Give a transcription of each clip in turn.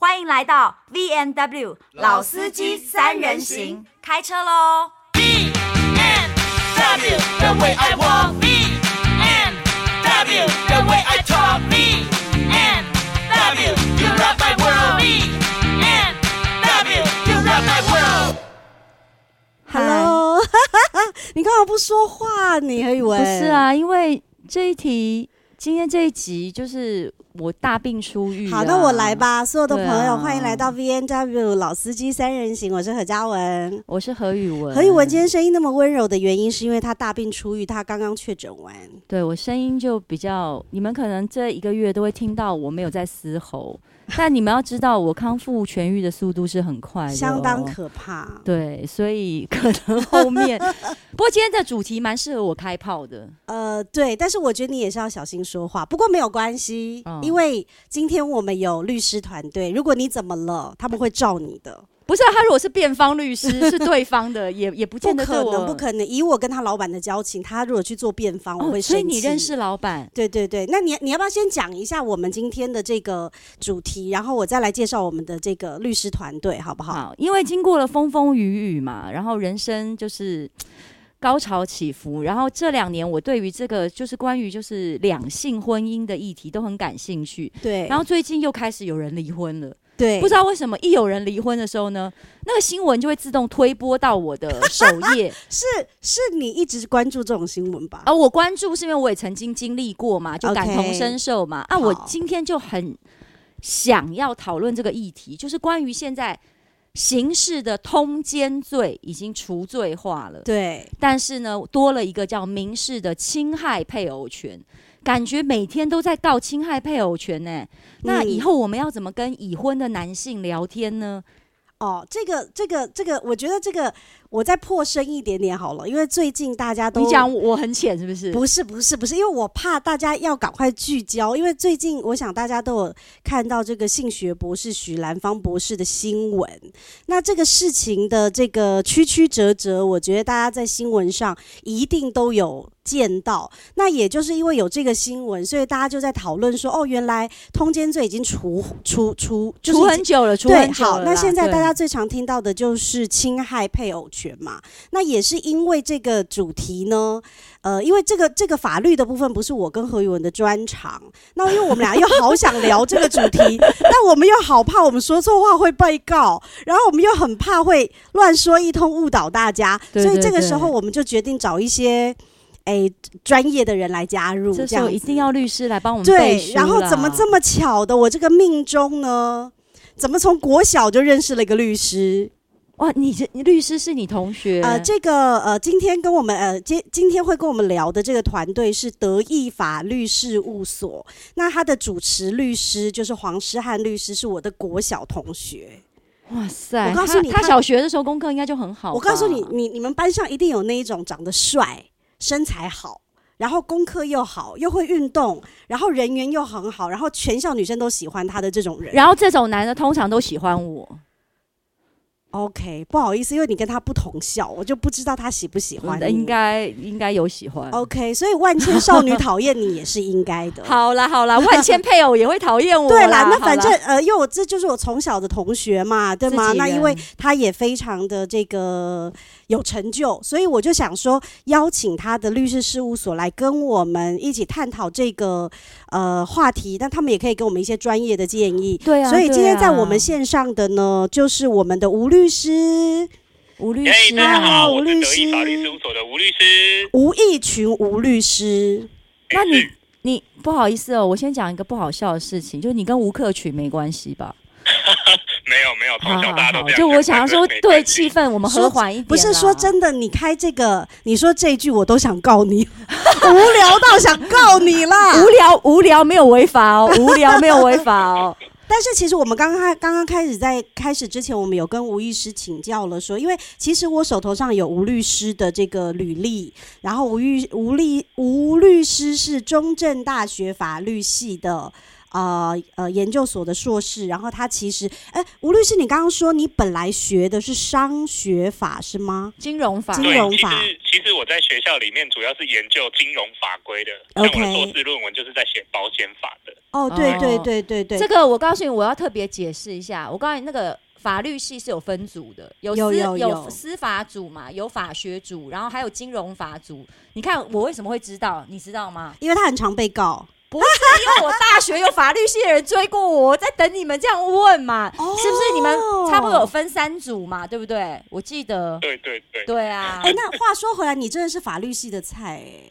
欢迎来到 VNW 老司机三人行，开车喽！VNW the way I walk, VNW the way I talk, VNW you rock my world, VNW you rock my world. Hello，你干嘛不说话？你何宇文？不是啊，因为这一题，今天这一集就是。我大病初愈、啊。好，那我来吧。所有的朋友，啊、欢迎来到 VNW 老司机三人行。我是何嘉文，我是何宇文。何宇文今天声音那么温柔的原因，是因为他大病初愈，他刚刚确诊完。对，我声音就比较，你们可能这一个月都会听到我没有在嘶吼。但你们要知道，我康复痊愈的速度是很快的，相当可怕。对，所以可能后面，不过今天的主题蛮适合我开炮的。呃，对，但是我觉得你也是要小心说话。不过没有关系，嗯、因为今天我们有律师团队，如果你怎么了，他们会罩你的。不是、啊、他，如果是辩方律师，是对方的，也也不见得。不可能，不可能。以我跟他老板的交情，他如果去做辩方，我会生气。所以你认识老板？对对对。那你你要不要先讲一下我们今天的这个主题，然后我再来介绍我们的这个律师团队，好不好？好，因为经过了风风雨雨嘛，然后人生就是高潮起伏，然后这两年我对于这个就是关于就是两性婚姻的议题都很感兴趣。对。然后最近又开始有人离婚了。对，不知道为什么一有人离婚的时候呢，那个新闻就会自动推播到我的首页。是是你一直关注这种新闻吧？啊、呃、我关注是因为我也曾经经历过嘛，就感同身受嘛。Okay, 啊，我今天就很想要讨论这个议题，就是关于现在刑事的通奸罪已经除罪化了，对，但是呢，多了一个叫民事的侵害配偶权。感觉每天都在告侵害配偶权呢、欸，那以后我们要怎么跟已婚的男性聊天呢？哦，这个这个这个，我觉得这个。我再破深一点点好了，因为最近大家都你讲我很浅是不是？不是不是不是，因为我怕大家要赶快聚焦，因为最近我想大家都有看到这个性学博士许兰芳博士的新闻，那这个事情的这个曲曲折折，我觉得大家在新闻上一定都有见到。那也就是因为有这个新闻，所以大家就在讨论说，哦，原来通奸罪已经除除除除很久了，除很久了。对，好，那现在大家最常听到的就是侵害配偶权。嘛，那也是因为这个主题呢，呃，因为这个这个法律的部分不是我跟何宇文的专长，那因为我们俩又好想聊这个主题，但我们又好怕我们说错话会被告，然后我们又很怕会乱说一通误导大家，对对对，所以这个时候我们就决定找一些哎专业的人来加入，这样一定要律师来帮我们对，然后怎么这么巧的，我这个命中呢，怎么从国小就认识了一个律师？哇，你这律师是你同学？呃，这个呃，今天跟我们呃，今今天会跟我们聊的这个团队是德意法律事务所。那他的主持律师就是黄诗翰律师，是我的国小同学。哇塞！我告诉你他，他小学的时候功课应该就很好。我告诉你，你你们班上一定有那一种长得帅、身材好，然后功课又好，又会运动，然后人缘又很好，然后全校女生都喜欢他的这种人。然后这种男的通常都喜欢我。OK，不好意思，因为你跟他不同校，我就不知道他喜不喜欢你。应该应该有喜欢。OK，所以万千少女讨厌你也是应该的。好 啦好啦，万千配偶也会讨厌我。对啦，那反正呃，因为我这就是我从小的同学嘛，对吗？那因为他也非常的这个有成就，所以我就想说邀请他的律师事务所来跟我们一起探讨这个呃话题，但他们也可以给我们一些专业的建议。对啊，所以今天在我们线上的呢，就是我们的吴律。师，吴律师，大家好，我是德意法律事务所的吴律师，吴义群吴律师。那你你不好意思哦，我先讲一个不好笑的事情，就是你跟吴克群没关系吧？没有没有，从小大家都这样。就我想要说，对气氛我们和缓一点。不是说真的，你开这个，你说这句我都想告你，无聊到想告你啦。无聊无聊没有违法哦，无聊没有违法哦。但是其实我们刚刚刚刚开始在开始之前，我们有跟吴律师请教了，说，因为其实我手头上有吴律师的这个履历，然后吴律吴律吴律师是中正大学法律系的呃呃研究所的硕士，然后他其实，哎，吴律师，你刚刚说你本来学的是商学法是吗？金融法，金融法。其实其实我在学校里面主要是研究金融法规的，像我的硕士论文就是在写保险法的。哦，对对对对对，这个我告诉你，我要特别解释一下，我告诉你那个。法律系是有分组的，有司有，有，有，有司法组嘛，有法学组，然后还有金融法组。你看我为什么会知道？你知道吗？因为他很常被告，不是因为我大学有法律系的人追过我，我在等你们这样问嘛？哦、是不是你们差不多有分三组嘛？对不对？我记得，对对对，对啊。哎，那话说回来，你真的是法律系的菜哎，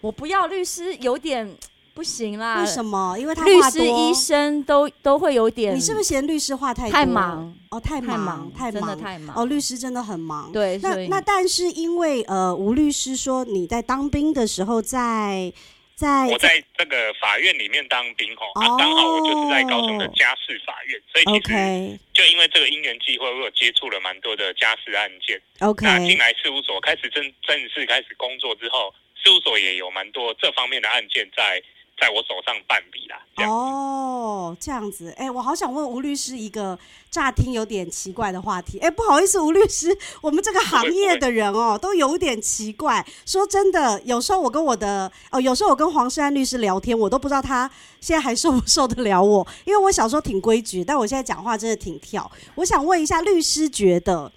我不要律师，有点。不行啦！为什么？因为他律师、医生都都会有点。你是不是嫌律师话太多？太忙哦，太忙，太忙，真的太忙哦。律师真的很忙。对，那那但是因为呃，吴律师说你在当兵的时候在在我在这个法院里面当兵哦，啊，刚好我就是在高雄的家事法院，所以其实就因为这个因缘际会，我有接触了蛮多的家事案件。OK，那进来事务所开始正正式开始工作之后，事务所也有蛮多这方面的案件在。在我手上办理啦。哦，这样子，哎、欸，我好想问吴律师一个乍听有点奇怪的话题。哎、欸，不好意思，吴律师，我们这个行业的人哦、喔，都有点奇怪。说真的，有时候我跟我的哦，有时候我跟黄世安律师聊天，我都不知道他现在还受不受得了我，因为我小时候挺规矩，但我现在讲话真的挺跳。我想问一下，律师觉得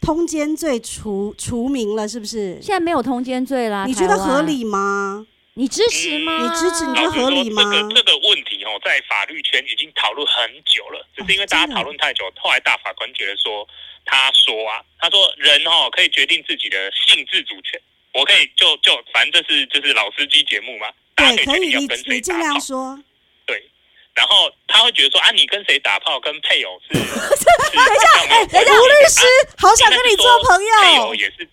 通奸罪除除名了是不是？现在没有通奸罪啦，你觉得合理吗？你支持吗？你支持？你觉得合理吗？这个这个问题哦，在法律圈已经讨论很久了，只是因为大家讨论太久，后来大法官觉得说，他说啊，他说人哦可以决定自己的性自主权，我可以就就反正这是就是老司机节目嘛，大家可以决定要跟谁打炮。对，然后他会觉得说啊，你跟谁打炮跟配偶是，等一下，哎，等一下，吴律师，好想跟你做朋友，配偶也是。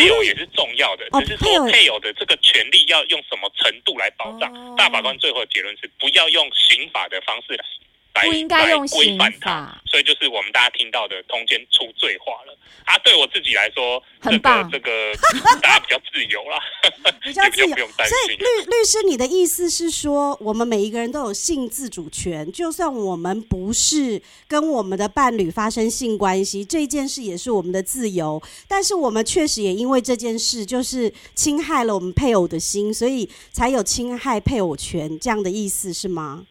配偶也是重要的，只是说配偶的这个权利要用什么程度来保障。大法官最后的结论是不要用刑法的方式来。不应该用刑法，所以就是我们大家听到的通奸出罪化了。啊，对我自己来说，很棒，这个 大家比较自由啦，比较自由，不用担心。所以律律师，你的意思是说，我们每一个人都有性自主权，就算我们不是跟我们的伴侣发生性关系，这件事也是我们的自由。但是我们确实也因为这件事，就是侵害了我们配偶的心，所以才有侵害配偶权这样的意思，是吗？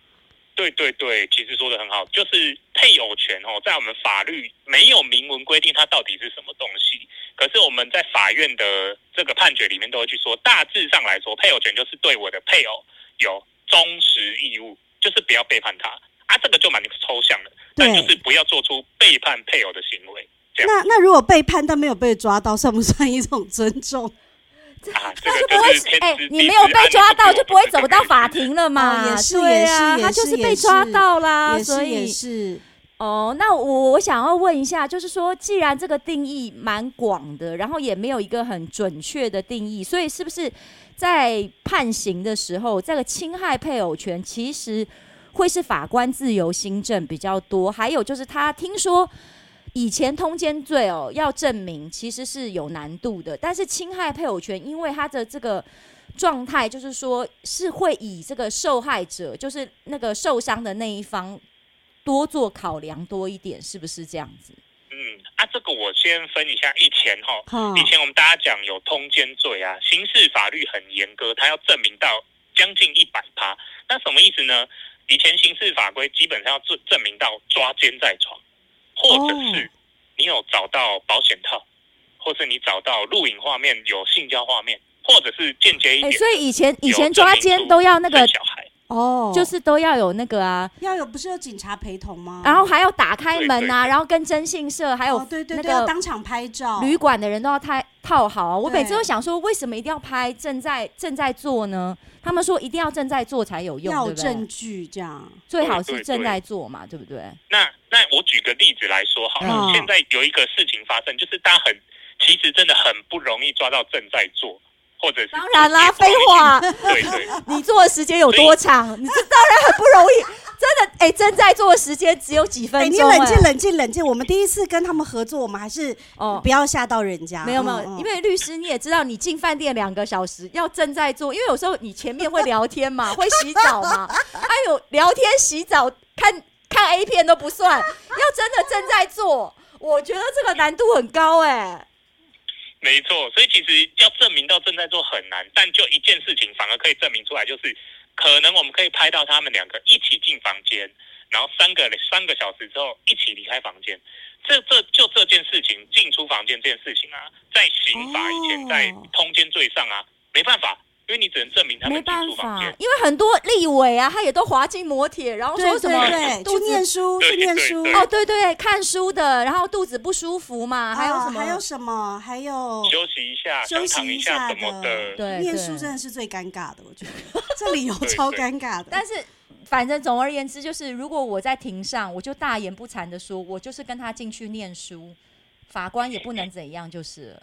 对对对，其实说的很好，就是配偶权哦，在我们法律没有明文规定它到底是什么东西，可是我们在法院的这个判决里面都会去说，大致上来说，配偶权就是对我的配偶有忠实义务，就是不要背叛他啊，这个就蛮抽象的，但就是不要做出背叛配偶的行为。那那如果背叛但没有被抓到，算不算一种尊重？啊，这个不会哎，你没有被抓到就不会走到法庭了嘛？也是，也是，他就是被抓到啦，所以是哦。那我我想要问一下，就是说，既然这个定义蛮广的，然后也没有一个很准确的定义，所以是不是在判刑的时候，这个侵害配偶权其实会是法官自由心证比较多？还有就是，他听说。以前通奸罪哦，要证明其实是有难度的，但是侵害配偶权，因为他的这个状态，就是说是会以这个受害者，就是那个受伤的那一方多做考量多一点，是不是这样子？嗯，啊，这个我先分一下，以前哈、哦，以前我们大家讲有通奸罪啊，刑事法律很严格，他要证明到将近一百趴，那什么意思呢？以前刑事法规基本上要证证明到抓奸在床。或者是你有找到保险套，或是你找到录影画面有性交画面，或者是间接一点、欸。所以以前以前抓奸都要那个小孩哦，就是都要有那个啊，要有不是有警察陪同吗？然后还要打开门啊，对对对，然后跟征信社还有那个、哦、对对对，要当场拍照，旅馆的人都要拍套好、啊。我每次都想说，为什么一定要拍正在正在做呢？他们说一定要正在做才有用，要证据这样，最好是正在做嘛，对，不对？那那我举个例子来说好了，哦、现在有一个事情发生，就是大家很其实真的很不容易抓到正在做，或者是当然啦，废话，对对，你做的时间有多长？你这当然很不容易，真的，哎、欸，正在做的时间只有几分钟。你冷静，冷静，冷静。我们第一次跟他们合作，我们还是哦，不要吓到人家。没有没有，因为律师你也知道，你进饭店两个小时要正在做，因为有时候你前面会聊天嘛，会洗澡嘛，还有聊天、洗澡、看看 A 片都不算，要真的正在做，我觉得这个难度很高哎、欸。没错，所以其实要证明到正在做很难，但就一件事情反而可以证明出来，就是可能我们可以拍到他们两个一起进房间，然后三个三个小时之后一起离开房间。这这就这件事情进出房间这件事情啊，在刑法以前在通奸罪上啊，没办法。因为你只能证明他没办法，因为很多立委啊，他也都滑进摩铁，然后说什么对对对肚子念书去念书哦，对对，看书的，然后肚子不舒服嘛，还有什么？还有什么？还有休息一下，休息一下什么的。对，念书真的是最尴尬的，我觉得这理由 超尴尬的。但是反正总而言之，就是如果我在庭上，我就大言不惭的说，我就是跟他进去念书，法官也不能怎样，就是了。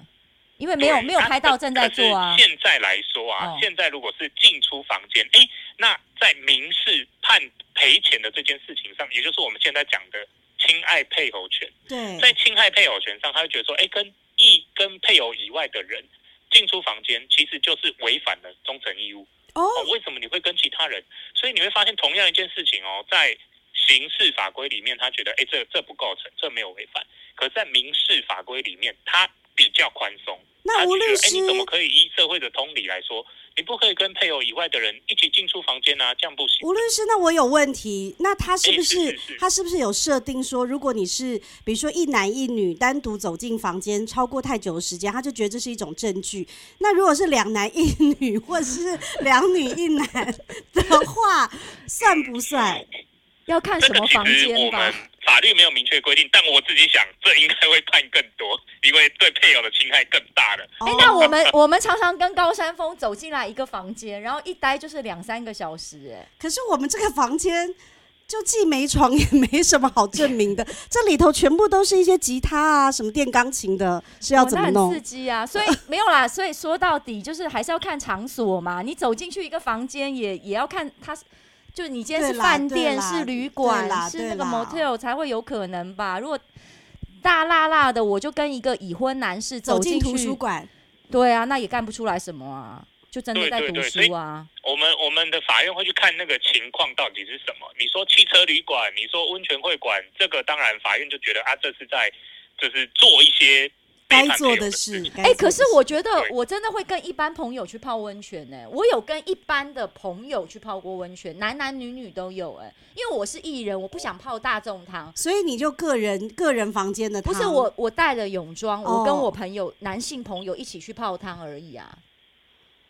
因为没有没有拍到正在做啊。现在来说啊，哦、现在如果是进出房间，哎，那在民事判赔钱的这件事情上，也就是我们现在讲的侵害配偶权。对，在侵害配偶权上，他会觉得说，哎，跟一跟配偶以外的人进出房间，其实就是违反了忠诚义务。哦，哦，为什么你会跟其他人？所以你会发现，同样一件事情哦，在刑事法规里面，他觉得，哎，这这不构成，这没有违反。可在民事法规里面，他比较宽松，那吴律师，哎，你怎么可以依社会的通理来说，你不可以跟配偶以外的人一起进出房间啊？这样不行。吴律师，那我有问题，那他是不是，是，是，是他是不是有设定说，如果你是比如说一男一女单独走进房间超过太久的时间，他就觉得这是一种证据？那如果是两男一女或者是两女一男的话，算不算？要看什么房间吧。法律没有明确规定，但我自己想，这应该会判更多，因为对配偶的侵害更大了。哎、欸，那我们 我们常常跟高山峰走进来一个房间，然后一待就是两三个小时，哎。可是我们这个房间就既没床，也没什么好证明的，这里头全部都是一些吉他啊，什么电钢琴的，是要怎么弄？很刺激啊！所以没有啦，所以说到底就是还是要看场所嘛。你走进去一个房间，也也要看它。就你今天是饭店，是旅馆，是那个 motel 才会有可能吧？如果大辣辣的，我就跟一个已婚男士走进图书馆，对啊，那也干不出来什么啊，就真的在读书啊。我们我们的法院会去看那个情况到底是什么。你说汽车旅馆，你说温泉会馆，这个当然法院就觉得啊，这是在就是做一些。该做的事，哎、欸，可是我觉得我真的会跟一般朋友去泡温泉呢。我有跟一般的朋友去泡过温泉，男男女女都有哎。因为我是艺人，我不想泡大众汤，所以你就个人个人房间的汤。不是我，我带了泳装，我跟我朋友、哦、男性朋友一起去泡汤而已啊。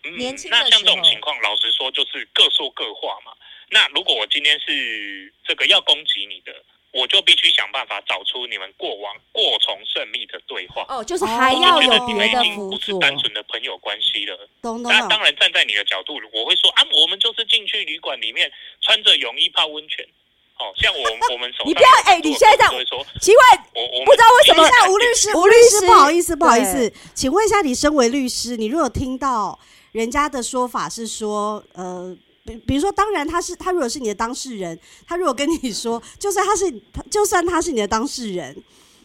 嗯、年轻的时候，那像这种情况，老实说就是各说各话嘛。那如果我今天是这个要攻击你的。我就必须想办法找出你们过往过从甚密的对话。哦，就是还要有别的辅助，不是单纯的朋友关系了。懂懂。那当然，站在你的角度，我会说啊，我们就是进去旅馆里面穿着泳衣泡温泉。哦，像我 我们手你不要哎，你现在这样说奇怪，我我不知道为什么。像吴律师，吴律师，不好意思，不好意思，请问一下，你身为律师，你如果听到人家的说法是说，呃。比比如说，当然他是他如果是你的当事人，他如果跟你说，就算他是他，就算他是你的当事人，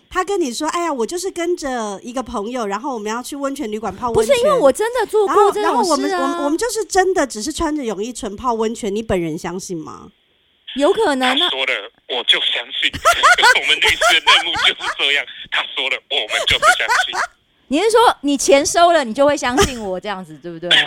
他跟你说，哎呀，我就是跟着一个朋友，然后我们要去温泉旅馆泡温泉。不是因为我真的做过这种事啊。然后我们我们我们就是真的只是穿着泳衣纯泡温泉，你本人相信吗？有可能。他说了，我就相信。我们律师的任务就是这样。他说了，我们就是相信。你是说你钱收了，你就会相信我这样子，对不对？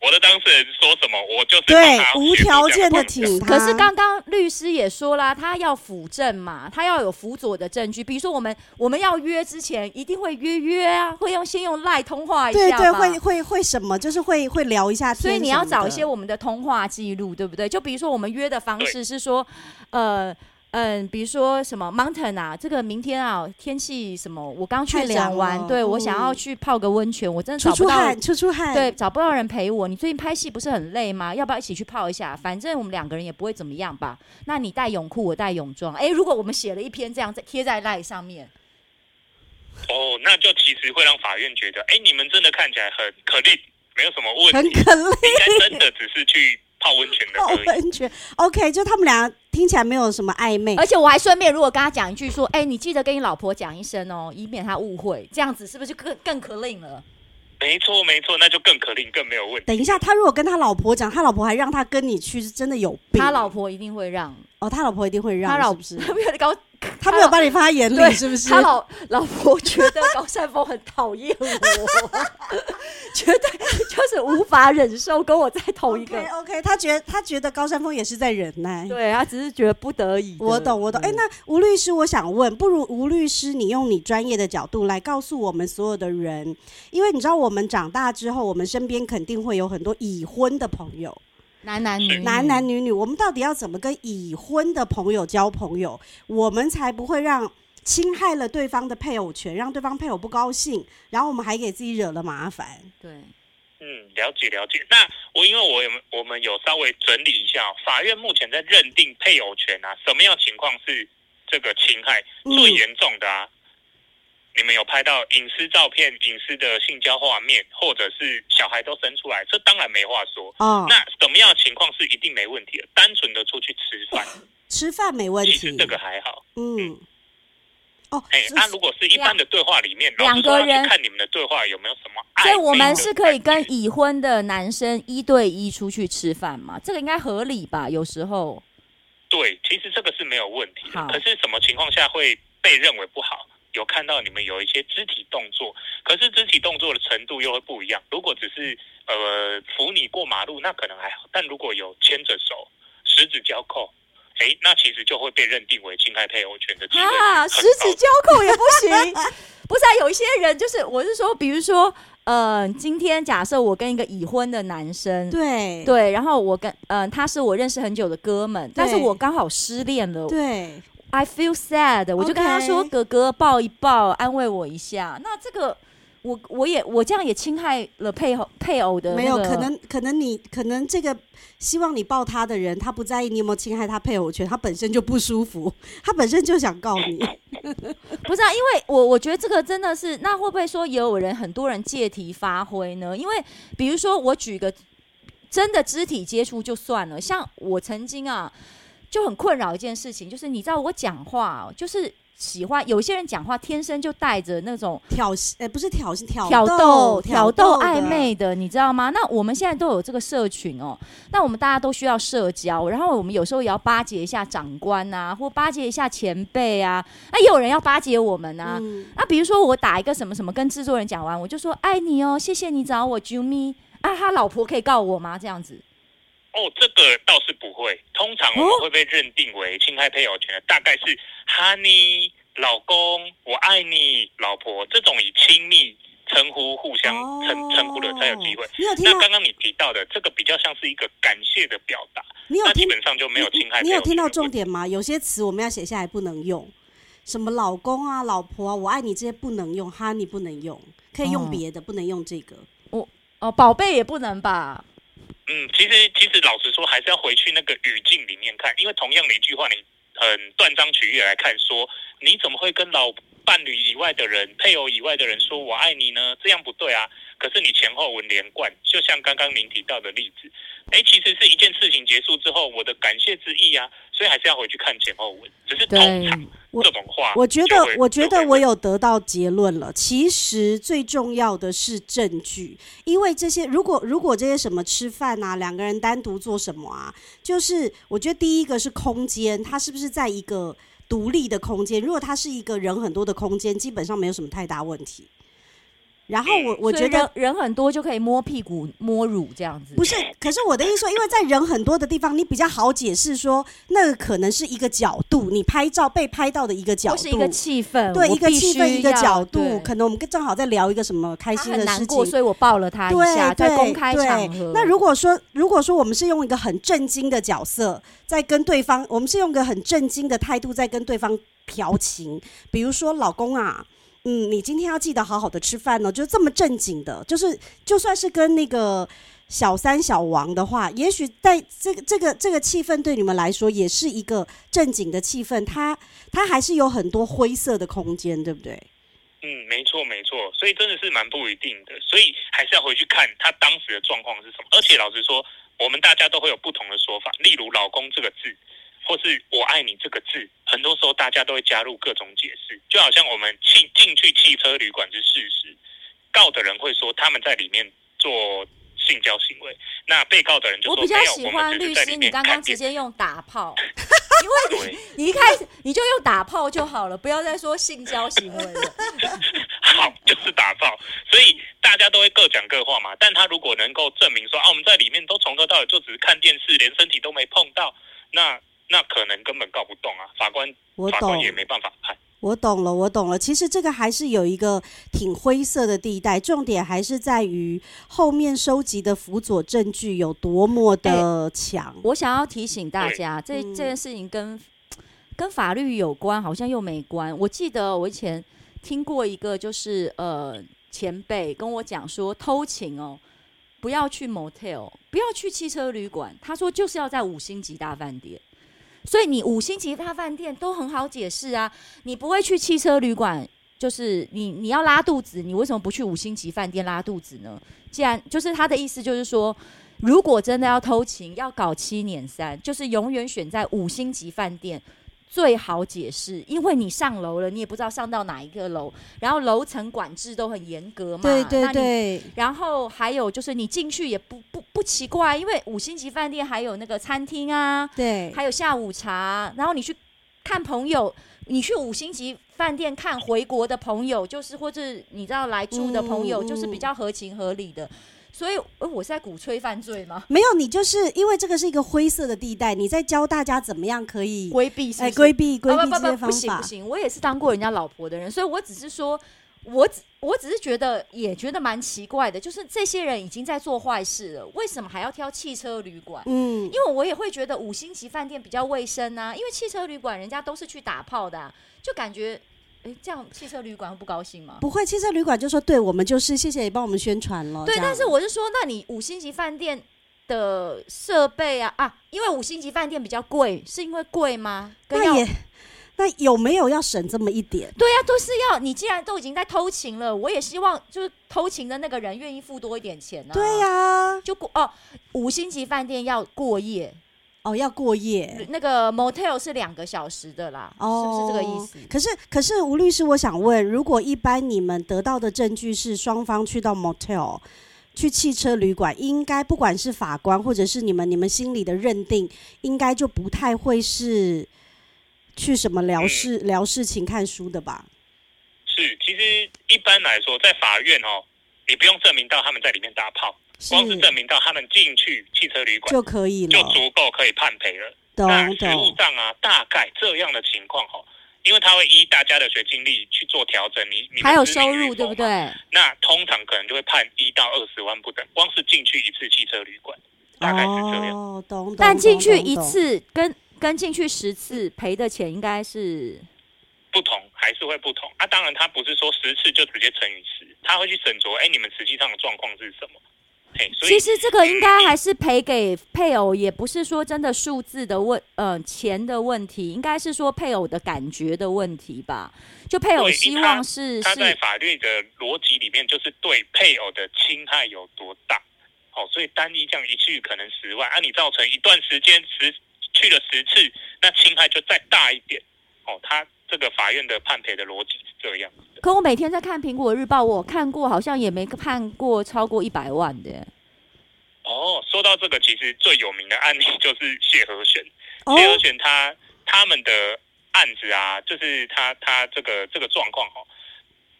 我的当事人说什么，我就是对无条件的挺他。可是刚刚律师也说啦，他要辅证嘛，他要有辅佐的证据。比如说，我们我们要约之前，一定会约约啊，会用先用赖通话一下，对对，会会会什么，就是会会聊一下天。所以你要找一些我们的通话记录，对不对？就比如说，我们约的方式是说，呃。嗯，比如说什么 Mountain 啊，这个明天啊天气什么，我刚确诊完，对、嗯、我想要去泡个温泉，我真的找不到，出出汗，出出汗，对，找不到人陪我。你最近拍戏不是很累吗？要不要一起去泡一下？反正我们两个人也不会怎么样吧。那你带泳裤，我带泳装。哎，如果我们写了一篇这样在贴在 LINE 上面，哦，那就其实会让法院觉得，哎，你们真的看起来很可怜，没有什么问题，很可怜，应该真的只是去泡温泉的。泡温泉，OK，就他们俩听起来没有什么暧昧，而且我还顺便如果跟他讲一句说，哎，你记得跟你老婆讲一声哦，以免他误会，这样子是不是就更更可令了？没错，没错，那就更可令，更没有问题。等一下，他如果跟他老婆讲，他老婆还让他跟你去，是真的有病。他老婆一定会让。哦，他老婆一定会让，他老是不是？他没有把你放在眼里，是不是？他老老婆觉得高山峰很讨厌我，绝对就是无法忍受跟我在同一个。OK，, okay 他觉得他觉得高山峰也是在忍耐，对他只是觉得不得已。我懂，我懂。哎、欸，那吴律师，我想问，不如吴律师，你用你专业的角度来告诉我们所有的人，因为你知道，我们长大之后，我们身边肯定会有很多已婚的朋友。男男女女，男男女女，我们到底要怎么跟已婚的朋友交朋友，我们才不会让侵害了对方的配偶权，让对方配偶不高兴，然后我们还给自己惹了麻烦？对，嗯，了解了解。那我因为我有我们有稍微整理一下，法院目前在认定配偶权啊，什么样情况是这个侵害最严重的啊？嗯你们有拍到隐私照片、隐私的性交画面，或者是小孩都生出来，这当然没话说。哦，那什么样的情况是一定没问题的？单纯的出去吃饭，吃饭没问题。其实这个还好。嗯。哦，哎，那如果是一般的对话里面，两个人看你们的对话有没有什么？所以我们是可以跟已婚的男生一对一出去吃饭吗？这个应该合理吧？有时候。对，其实这个是没有问题的。可是什么情况下会被认为不好？有看到你们有一些肢体动作，可是肢体动作的程度又会不一样。如果只是呃扶你过马路，那可能还好；但如果有牵着手、十指交扣，哎，那其实就会被认定为侵害配偶权的机会。啊，十指交扣也不行。不是啊，有一些人就是，我是说，比如说，呃，今天假设我跟一个已婚的男生，对对，然后我跟嗯、呃，他是我认识很久的哥们，但是我刚好失恋了，对。I feel sad，我就跟他说：“ Okay. 哥哥抱一抱，安慰我一下。”那这个，我我也我这样也侵害了配偶配偶的、那个。没有可能，可能你可能这个希望你抱他的人，他不在意你有没有侵害他配偶权，他本身就不舒服，他本身就想告你。不是啊，因为我我觉得这个真的是，那会不会说也有人很多人借题发挥呢？因为比如说我举个真的肢体接触就算了，像我曾经啊。就很困扰一件事情，就是你知道我讲话，就是喜欢有些人讲话天生就带着那种挑衅，呃，不是挑衅，挑挑逗、挑逗暧昧的，你知道吗？那我们现在都有这个社群哦，那我们大家都需要社交，然后我们有时候也要巴结一下长官啊，或巴结一下前辈啊，那也有人要巴结我们啊。嗯、那比如说我打一个什么什么，跟制作人讲完，我就说爱你哦，谢谢你找我啾咪啊，他老婆可以告我吗？这样子。哦，这个倒是不会。通常我们会被认定为侵害配偶权的，大概是 “honey”、老公、我爱你、老婆这种以亲密称呼、互相称称呼的才有机会。那刚刚你提到的这个比较像是一个感谢的表达，那基本上就没有侵害。你有听到重点吗？有些词我们要写下来不能用，什么老公啊、老婆啊、我爱你这些不能用，“honey” 不能用，可以用别的，不能用这个。我哦，宝贝也不能吧？嗯，其实其实老实说，还是要回去那个语境里面看，因为同样的一句话，你很断章取义来看，说你怎么会跟老伴侣以外的人、配偶以外的人说我爱你呢？这样不对啊。可是你前后文连贯，就像刚刚您提到的例子，哎，其实是一件事情结束之后，我的感谢之意啊，所以还是要回去看前后文。只是通常这种话，我觉得，我觉得我有得到结论了。其实最重要的是证据，因为这些，如果如果这些什么吃饭啊，两个人单独做什么啊，就是我觉得第一个是空间，它是不是在一个独立的空间？如果它是一个人很多的空间，基本上没有什么太大问题。然后我我觉得人，人很多就可以摸屁股摸乳这样子。不是，可是我的意思说，因为在人很多的地方，你比较好解释说，那个可能是一个角度，你拍照被拍到的一个角度，是一个气氛，对，一个气氛一个角度，可能我们正好在聊一个什么开心的事情，难过，所以我抱了他一下，对在公开场合。那如果说，如果说我们是用一个很震惊的角色在跟对方，我们是用一个很震惊的态度在跟对方调情，比如说老公啊。嗯，你今天要记得好好的吃饭哦，就这么正经的，就是就算是跟那个小三小王的话，也许在这个这个这个气氛对你们来说也是一个正经的气氛，它它还是有很多灰色的空间，对不对？嗯，没错没错，所以真的是蛮不一定的，所以还是要回去看他当时的状况是什么。而且老实说，我们大家都会有不同的说法，例如“老公”这个字，或是“我爱你”这个字，很多时候大家都会加入各种解释。就好像我们进进去汽车旅馆是事实，告的人会说他们在里面做性交行为，那被告的人就说我比较喜欢律师，你刚刚直接用打炮。因为你一开始你就用打炮就好了，不要再说性交行为了。好，就是打炮，所以大家都会各讲各话嘛。但他如果能够证明说啊，我们在里面都从头到尾就只是看电视，连身体都没碰到，那那可能根本告不动啊。法官，法官也没办法判。我懂了，我懂了。其实这个还是有一个挺灰色的地带，重点还是在于后面收集的辅佐证据有多么的强。欸，我想要提醒大家，这这件事情跟跟法律有关，好像又没关。我记得我以前听过一个，就是呃前辈跟我讲说，偷情哦，不要去 motel，不要去汽车旅馆，他说就是要在五星级大饭店。所以你五星级大饭店都很好解释啊，你不会去汽车旅馆，就是你你要拉肚子，你为什么不去五星级饭店拉肚子呢？既然就是他的意思就是说，如果真的要偷情，要搞七捻三，就是永远选在五星级饭店。最好解释，因为你上楼了，你也不知道上到哪一个楼，然后楼层管制都很严格嘛。对对对。然后还有就是你进去也不不不奇怪，因为五星级饭店还有那个餐厅啊，对，还有下午茶。然后你去看朋友，你去五星级饭店看回国的朋友，就是或者你知道来住的朋友，就是比较合情合理的。嗯所以，我是在鼓吹犯罪吗？没有，你就是因为这个是一个灰色的地带，你在教大家怎么样可以规避是是，哎，规避规避这些方法。不行不行，我也是当过人家老婆的人，所以我只是说，我只我只是觉得也觉得蛮奇怪的，就是这些人已经在做坏事了，为什么还要挑汽车旅馆？嗯，因为我也会觉得五星级饭店比较卫生啊，因为汽车旅馆人家都是去打炮的啊，就感觉。哎，这样汽车旅馆会不高兴吗？不会，汽车旅馆就说，对我们就是谢谢你帮我们宣传了。对，但是我是说，那你五星级饭店的设备啊啊，因为五星级饭店比较贵，是因为贵吗？那也，那有没有要省这么一点？对呀、啊，都是要你既然都已经在偷情了，我也希望就是偷情的那个人愿意付多一点钱呢、啊。对呀、啊，就过哦，五星级饭店要过夜。哦，要过夜，那个 motel 是两个小时的啦，哦，是不是这个意思？可是，可是吴律师，我想问，如果一般你们得到的证据是双方去到 motel，去汽车旅馆，应该不管是法官或者是你们，你们心里的认定，应该就不太会是去什么聊事、嗯、聊事情、看书的吧？是，其实一般来说，在法院哦，你不用证明到他们在里面打炮。光是证明到他们进去汽车旅馆就可以了，就足够可以判赔了。那实务上啊，大概这样的情况哈，因为他会依大家的学经历去做调整。你你还有收入对不对？那通常可能就会判一到二十万不等。光是进去一次汽车旅馆，大概是这样。哦，懂懂。但进去一次跟跟进去十次赔的钱应该是不同，还是会不同啊？当然，他不是说十次就直接乘以十，他会去审酌。哎，你们实际上的状况是什么？其实这个应该还是赔给配偶，也不是说真的数字的问，呃，钱的问题，应该是说配偶的感觉的问题吧？就配偶希望是他，他在法律的逻辑里面，就是对配偶的侵害有多大？哦，所以单一这样一去可能十万，啊，你造成一段时间十去了十次，那侵害就再大一点。哦，他这个法院的判赔的逻辑是这样。可我每天在看《苹果日报》，我看过，好像也没判过超过一百万的。哦，说到这个，其实最有名的案例就是 谢和弦。哦、谢和弦他他们的案子啊，就是他他这个这个状况哦，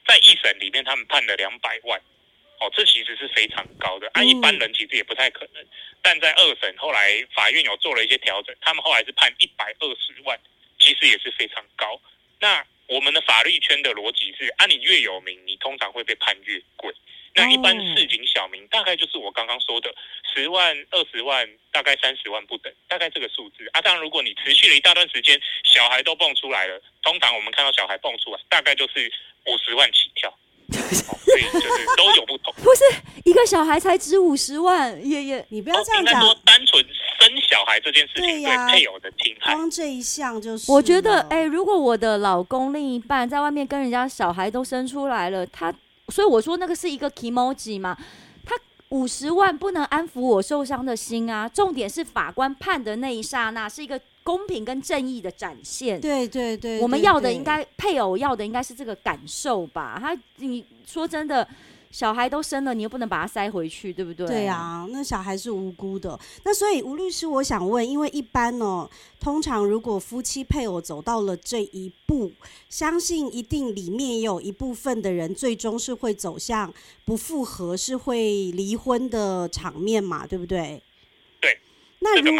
在一审里面他们判了两百万，哦，这其实是非常高的。按、啊、一般人其实也不太可能，嗯、但在二审后来法院有做了一些调整，他们后来是判一百二十万，其实也是非常高。那我们的法律圈的逻辑是，啊，你越有名，你通常会被判越贵。那一般市井小民，大概就是我刚刚说的十万、二十万，大概三十万不等，大概这个数字。啊，当然，如果你持续了一大段时间，小孩都蹦出来了，通常我们看到小孩蹦出来，大概就是五十万起跳。所以就是都有不同。不是一个小孩才值五十万，爷爷，你不要这样讲。应该说单纯生小孩这件事情对配偶的侵害，光这一项就是。我觉得，哎、欸，如果我的老公另一半在外面跟人家小孩都生出来了，他，所以我说那个是一个 kimoji 嘛，他五十万不能安抚我受伤的心啊。重点是法官判的那一刹那是一个。公平跟正义的展现，对对对，我们要的应该配偶要的应该是这个感受吧？他你说真的，小孩都生了，你又不能把他塞回去，对不对？对啊，那小孩是无辜的。那所以吴律师，我想问，因为一般呢，通常如果夫妻配偶走到了这一步，相信一定里面也有一部分的人最终是会走向不复合，是会离婚的场面嘛？对不对？那如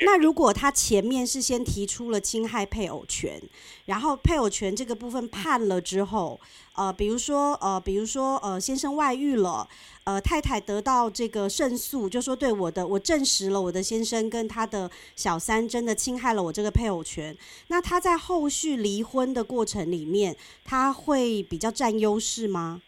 那如果他前面是先提出了侵害配偶权，然后配偶权这个部分判了之后，呃，比如说呃，比如说呃，先生外遇了，呃，太太得到这个胜诉，就说对我的，我证实了我的先生跟他的小三真的侵害了我这个配偶权，那他在后续离婚的过程里面，他会比较占优势吗？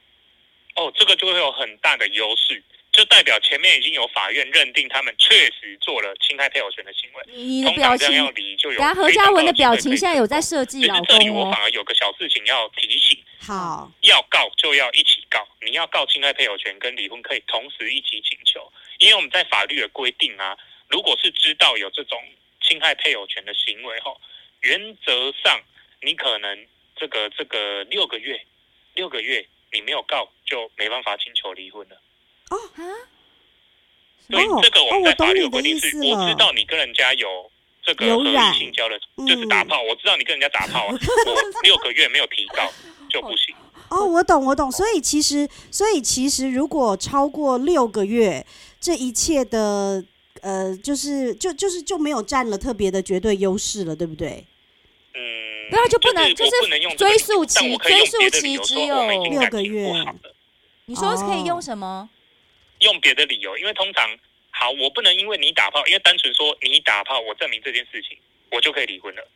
哦，这个就会有很大的优势。就代表前面已经有法院认定他们确实做了侵害配偶权的行为。你的表情，要离就有。何嘉文的表情现在有在设计老公哦。这里我反而有个小事情要提醒。好，要告就要一起告。你要告侵害配偶权跟离婚，可以同时一起请求。因为我们在法律的规定啊，如果是知道有这种侵害配偶权的行为后，原则上你可能这个这个六个月，六个月你没有告就没办法请求离婚了。哦啊！所以这个我们在法律的规定是，我知道你跟人家有这个合意性交的，就是打炮。我知道你跟人家打炮，我六个月没有提告就不行。哦，我懂，我懂。所以其实，所以其实，如果超过六个月，这一切的呃，就是就就是就没有占了特别的绝对优势了，对不对？嗯，那就不能就是追溯期，追溯期只有六个月。你说可以用什么？用别的理由，因为通常好，我不能因为你打炮，因为单纯说你打炮，我证明这件事情，我就可以离婚了。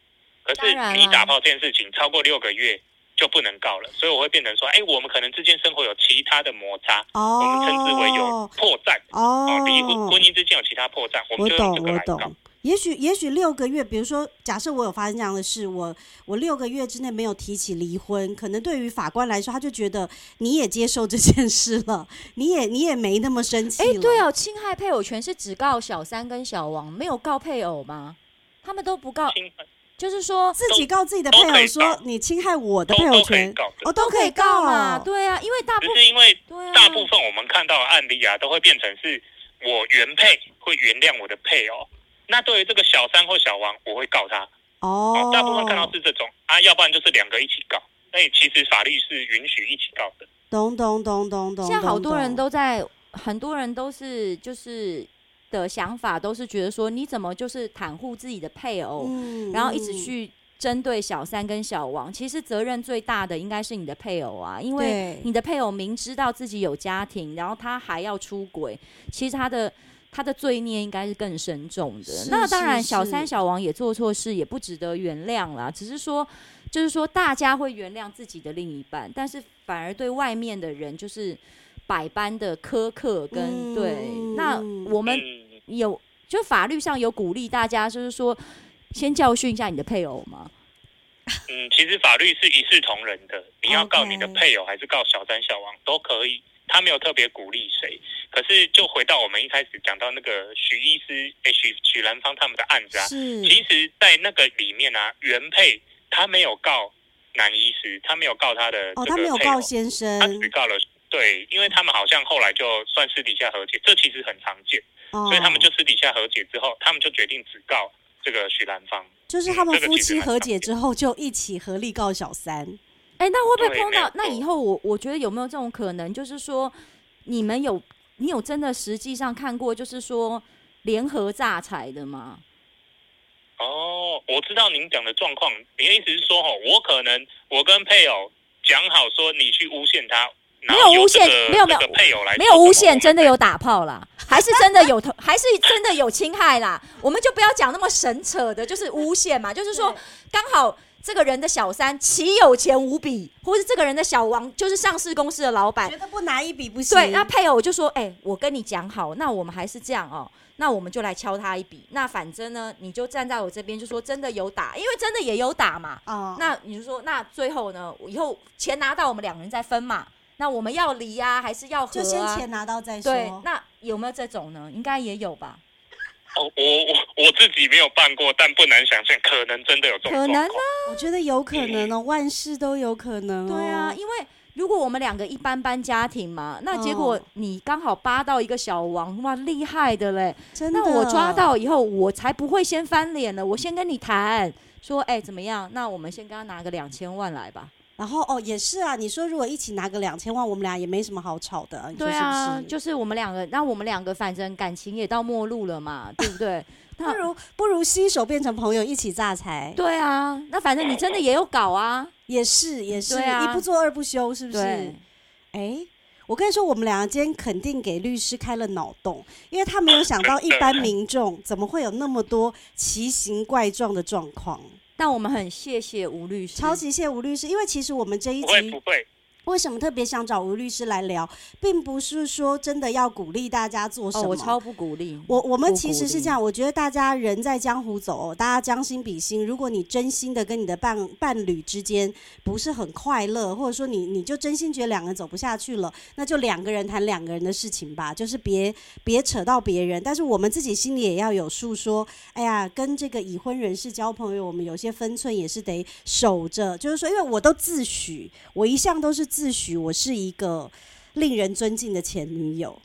可是你打炮这件事情超过六个月就不能告了，所以我会变成说，哎，我们可能之间生活有其他的摩擦，哦、我们称之为有破绽。哦，离婚婚姻之间有其他破绽，我们就用这个来告。也许也许六个月，比如说，假设我有发生这样的事，我我六个月之内没有提起离婚，可能对于法官来说，他就觉得你也接受这件事了，你也你也没那么生气。哎，对哦，侵害配偶权是只告小三跟小王，没有告配偶吗？他们都不告，就是说自己告自己的配偶，说你侵害我的配偶权，哦，都可以告嘛？对啊，因为大部分因为大部分我们看到的案例啊，都会变成是我原配会原谅我的配偶。那对于这个小三或小王，我会告他。哦，大部分看到是这种啊，要不然就是两个一起告。那其实法律是允许一起告的。咚咚咚咚咚。现在好多人都在，很多人都是就是的想法都是觉得说，你怎么就是袒护自己的配偶，嗯、然后一直去针对小三跟小王。其实责任最大的应该是你的配偶啊，因为你的配偶明知道自己有家庭，然后他还要出轨，其实他的。他的罪孽应该是更深重的。那当然，小三小王也做错事，也不值得原谅啦。只是说，就是说，大家会原谅自己的另一半，但是反而对外面的人就是百般的苛刻跟对。那我们有就法律上有鼓励大家，就是说先教训一下你的配偶吗？嗯，其实法律是一视同仁的，你要告你的配偶还是告小三小王都可以。他没有特别鼓励谁，可是就回到我们一开始讲到那个许医师、诶许许兰芳他们的案子啊，是。其实，在那个里面啊，原配他没有告男医师，他没有告他的哦，他没有告先生，他只告了，对，因为他们好像后来就算私底下和解，这其实很常见，哦，所以他们就私底下和解之后，他们就决定只告这个许兰芳，就是他们夫妻和解之后就一起合力告小三。哎、欸，那会不会碰到？那以后我我觉得有没有这种可能？就是说，你们有你有真的实际上看过，就是说联合诈财的吗？哦，我知道您讲的状况。您的意思是说，哦，我可能我跟配偶讲好说，你去诬陷他，没有诬陷，没有没有配偶来，没有诬陷，真的有打炮啦，还是真的有头，还是真的有侵害啦？我们就不要讲那么神扯的，就是诬陷嘛，就是说刚好。这个人的小三岂有钱无比，或是这个人的小王就是上市公司的老板，觉得不拿一笔不行。对，那配偶就说：“哎、欸，我跟你讲好，那我们还是这样哦，那我们就来敲他一笔。那反正呢，你就站在我这边，就说真的有打，因为真的也有打嘛。哦，那你就说，那最后呢，以后钱拿到，我们两个人再分嘛。那我们要离呀、啊，还是要和、啊？就先钱拿到再说。对，那有没有这种呢？应该也有吧。”哦，我我我自己没有办过，但不难想象，可能真的有这种。可能呢？我觉得有可能哦，嗯、万事都有可能、哦。对啊，因为如果我们两个一般般家庭嘛，那结果你刚好扒到一个小王，哇，厉害的嘞！真的。那我抓到以后，我才不会先翻脸呢。我先跟你谈，说，哎，怎么样？那我们先跟他拿个两千万来吧。然后哦，也是啊。你说如果一起拿个两千万，我们俩也没什么好吵的。你说是不是？对啊，就是我们两个，那我们两个反正感情也到末路了嘛，对不对？不如不如携手变成朋友，一起榨财。对啊，那反正你真的也有搞啊，也是也是，啊、一不做二不休，是不是？哎，我跟你说，我们两个今天肯定给律师开了脑洞，因为他没有想到一般民众怎么会有那么多奇形怪状的状况。但我们很谢谢吴律师，超级谢谢吴律师，因为其实我们这一集。不会不会为什么特别想找吴律师来聊，并不是说真的要鼓励大家做什么，哦、我超不鼓励。我我们其实是这样，我觉得大家人在江湖走，大家将心比心。如果你真心的跟你的伴伴侣之间不是很快乐，或者说你你就真心觉得两个人走不下去了，那就两个人谈两个人的事情吧，就是别别扯到别人。但是我们自己心里也要有数，说，哎呀，跟这个已婚人士交朋友，我们有些分寸也是得守着。就是说，因为我都自诩，我一向都是。自诩我是一个令人尊敬的前女友，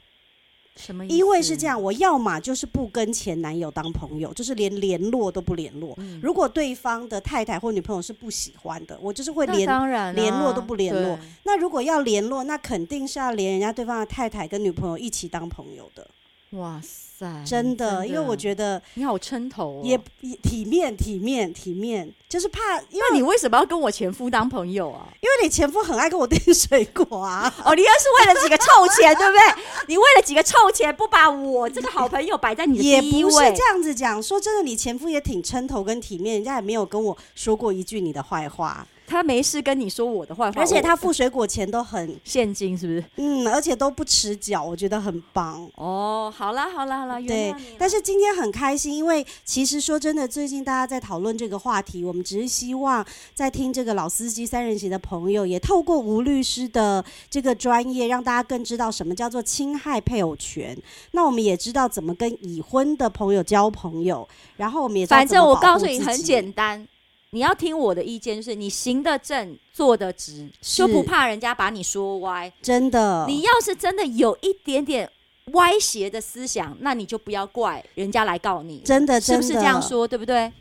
什么意思？因为是这样，我要么就是不跟前男友当朋友，就是连联络都不联络。嗯、如果对方的太太或女朋友是不喜欢的，我就是会连联络都不联络。那如果要联络，那肯定是要连人家对方的太太跟女朋友一起当朋友的。哇塞，真的，真的，因为我觉得你好撑头，也体面、体面、体面，就是怕。因为你为什么要跟我前夫当朋友啊？因为你前夫很爱跟我订水果啊。哦，你又是为了几个臭钱，对不对？你为了几个臭钱，不把我这个好朋友摆在你的第一位。也不是这样子讲，说真的，你前夫也挺撑头跟体面，人家也没有跟我说过一句你的坏话。他没事跟你说我的坏话，而且他付水果钱都很 现金，是不是？嗯，而且都不持缴，我觉得很棒。哦，好啦好啦好啦，对。但是今天很开心，因为其实说真的，最近大家在讨论这个话题，我们只是希望在听这个老司机三人行的朋友，也透过吴律师的这个专业，让大家更知道什么叫做侵害配偶权。那我们也知道怎么跟已婚的朋友交朋友，然后我们也反正我告诉你很简单。你要听我的意见，就是你行得正，坐得直，就不怕人家把你说歪。真的，你要是真的有一点点歪斜的思想，那你就不要怪人家来告你。真的，真的，是不是这样说？对不对？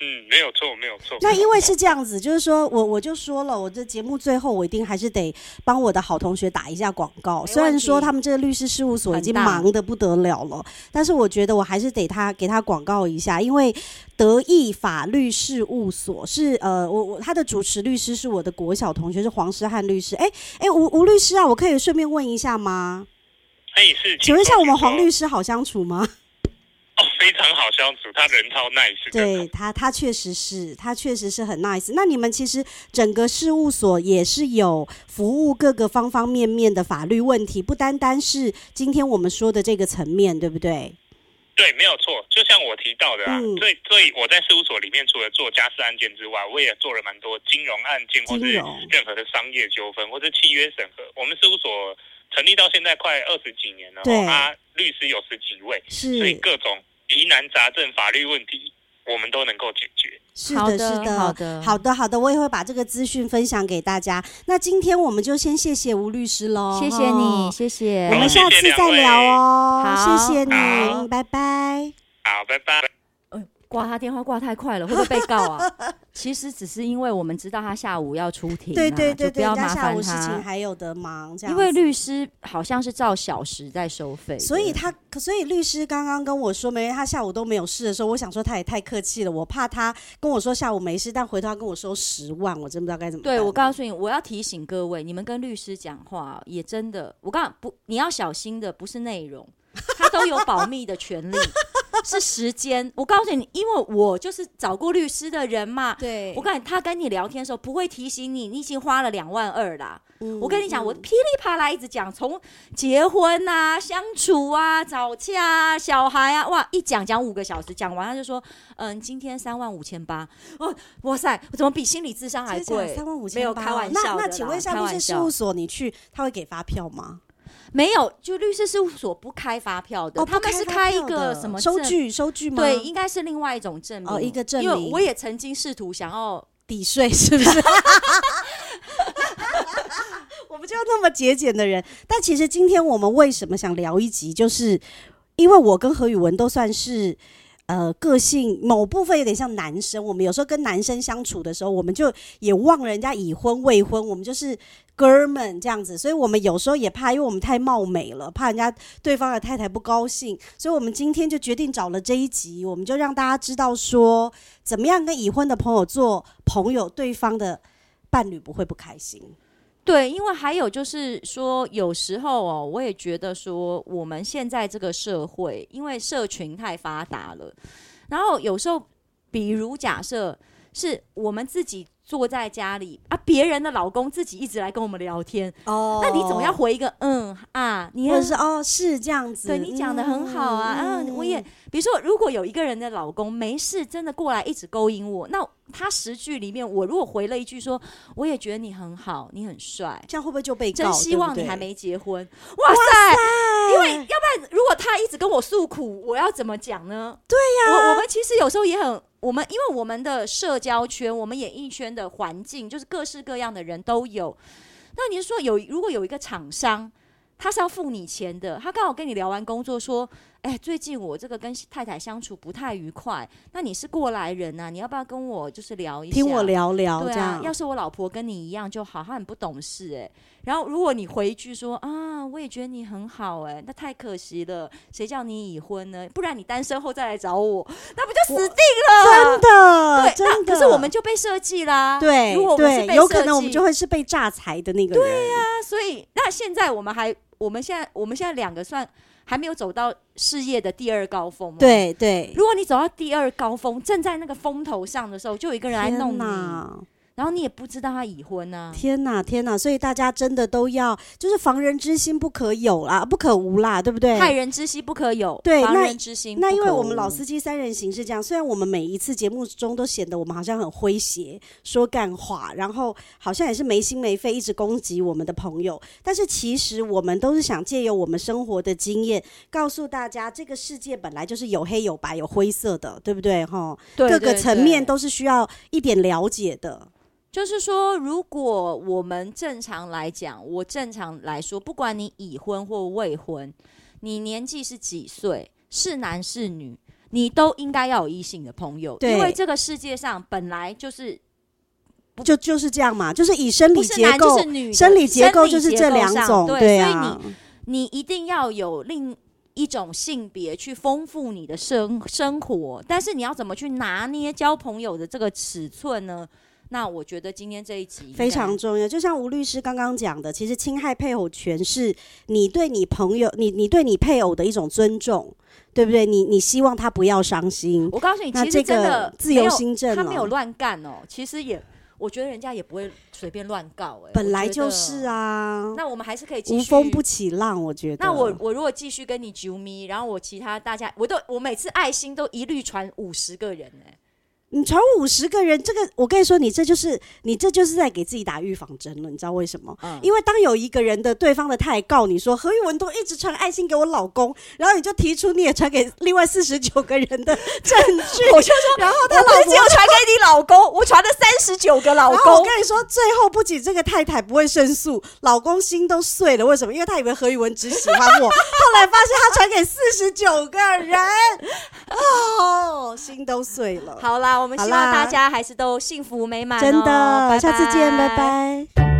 嗯，没有错，没有错。那因为是这样子，就是说我我就说了，我这节目最后我一定还是得帮我的好同学打一下广告。虽然说他们这个律师事务所已经忙得不得了了，但是我觉得我还是得他给他广告一下，因为德意法律事务所是呃，我我他的主持律师是我的国小同学，是黄诗汉律师。哎哎，吴吴律师啊，我可以顺便问一下吗？可以是，请问一下，我们黄律师好相处吗？哦，非常好相处，他人超 nice。对他，他确实是，他确实是很 nice。那你们其实整个事务所也是有服务各个方方面面的法律问题，不单单是今天我们说的这个层面，对不对？对，没有错。就像我提到的啊，嗯、所以所以我在事务所里面，除了做家事案件之外，我也做了蛮多金融案件，或者任何的商业纠纷或是契约审核。我们事务所成立到现在快二十几年了，对啊，律师有十几位，是所以各种。疑难杂症、法律问题，我们都能够解决。是的，是的，好的，好的，好的，我也会把这个资讯分享给大家。那今天我们就先谢谢吴律师喽，谢谢你，谢谢，我们下次再聊哦。好，谢谢你，拜拜。好，拜拜。挂他电话挂太快了，会不会被告啊？其实只是因为我们知道他下午要出庭，对对对，不要麻烦他。事情还有的忙，这样。因为律师好像是照小时在收费，所以他，所以律师刚刚跟我说，没他下午都没有事的时候，我想说他也太客气了，我怕他跟我说下午没事，但回头他跟我收十万，我真不知道该怎么办。对，我告诉你，我要提醒各位，你们跟律师讲话也真的，我告诉不，你要小心的不是内容，他都有保密的权利。是时间。我告诉你，因为我就是找过律师的人嘛。对，我告诉你，他跟你聊天的时候不会提醒你，你已经花了两万二啦。嗯、我跟你讲，我噼里啪啦一直讲，从结婚啊、相处啊、吵架啊、小孩啊，哇，一讲讲五个小时，讲完他就说，嗯，今天三万五千八。哦，哇塞，我怎么比心理智商还贵？三万五千八，没有开玩笑。那那请问一下，律师事务所你去，他会给发票吗？没有，就律师事务所不开发票的，哦、他们是开一个什么收据？收据吗？对，应该是另外一种证明。哦，一个证明。因为我也曾经试图想要抵税，是不是？我们就那么节俭的人，但其实今天我们为什么想聊一集，就是因为我跟何宇文都算是呃个性某部分有点像男生。我们有时候跟男生相处的时候，我们就也忘了人家已婚未婚，我们就是哥们这样子。所以我们有时候也怕，因为我们太貌美了，怕人家对方的太太不高兴。所以我们今天就决定找了这一集，我们就让大家知道说，怎么样跟已婚的朋友做朋友，对方的伴侣不会不开心。对，因为还有就是说，有时候哦，我也觉得说，我们现在这个社会，因为社群太发达了，然后有时候，比如假设是我们自己。坐在家里啊，别人的老公自己一直来跟我们聊天哦，那你总要回一个嗯啊，你或者是哦是这样子，对你讲的很好啊，嗯，嗯，我也比如说，如果有一个人的老公没事真的过来一直勾引我，那他十句里面我如果回了一句说，我也觉得你很好，你很帅，这样会不会就被告？真希望你还没结婚，哇塞，哇塞，因为要不然如果他一直跟我诉苦，我要怎么讲呢？对呀，我我们其实有时候也很。我们因为我们的社交圈，我们演艺圈的环境，就是各式各样的人都有。那你是说有，如果有一个厂商，他是要付你钱的，他刚好跟你聊完工作说。哎，最近我这个跟太太相处不太愉快。那你是过来人呐，你要不要跟我就是聊一下？听我聊聊，对啊，要是我老婆跟你一样就好，她很不懂事哎。然后如果你回一句说啊，我也觉得你很好哎，那太可惜了。谁叫你已婚呢？不然你单身后再来找我，那不就死定了？真的，对，真的。可是我们就被设计啦。对，如果我们是被设计，有可能我们就会是被榨财的那个人。对呀，所以那现在我们还，我们现在我们现在两个算。还没有走到事业的第二高峰吗？对对，如果你走到第二高峰，正在那个风头上的时候，就有一个人来弄你。然后你也不知道他已婚呢、啊？天哪，天哪！所以大家真的都要，就是防人之心不可有啦，不可无啦，对不对？害人之心不可有，对，防人之心那。那因为我们老司机三人行是这样，虽然我们每一次节目中都显得我们好像很诙谐，说干话，然后好像也是没心没肺，一直攻击我们的朋友，但是其实我们都是想借由我们生活的经验，告诉大家这个世界本来就是有黑有白有灰色的，对不对？哈，各个层面都是需要一点了解的。就是说，如果我们正常来讲，我正常来说，不管你已婚或未婚，你年纪是几岁，是男是女，你都应该要有异性的朋友，因为这个世界上本来就是就就是这样嘛，就是以生理结构，就是女生理结构就是这两种，对，对啊，所以你你一定要有另一种性别去丰富你的生生活，但是你要怎么去拿捏交朋友的这个尺寸呢？那我觉得今天这一集非常重要，就像吴律师刚刚讲的，其实侵害配偶权是你对你朋友、你你对你配偶的一种尊重，对不对？你你希望他不要伤心。我告诉你，其实真的自由心证，他没有乱干哦。其实也，我觉得人家也不会随便乱告。哎，本来就是啊。那我们还是可以。无风不起浪，我觉得。那我我如果继续跟你啾咪，然后我其他大家，我都我每次爱心都一律传五十个人哎。你传五十个人，这个我跟你说，你这就是你这就是在给自己打预防针了，你知道为什么？嗯，因为当有一个人的对方的太太告你说何玉文都一直传爱心给我老公，然后你就提出你也传给另外四十九个人的证据，我就说，然后他老公又传给你老公，我传了三十九个老公。我跟你说，最后不仅这个太太不会胜诉，老公心都碎了。为什么？因为他以为何玉文只喜欢我，后来发现他传给四十九个人，哦，心都碎了。好啦。我们希望大家还是都幸福美满哦，真的，拜拜，下次见，拜拜。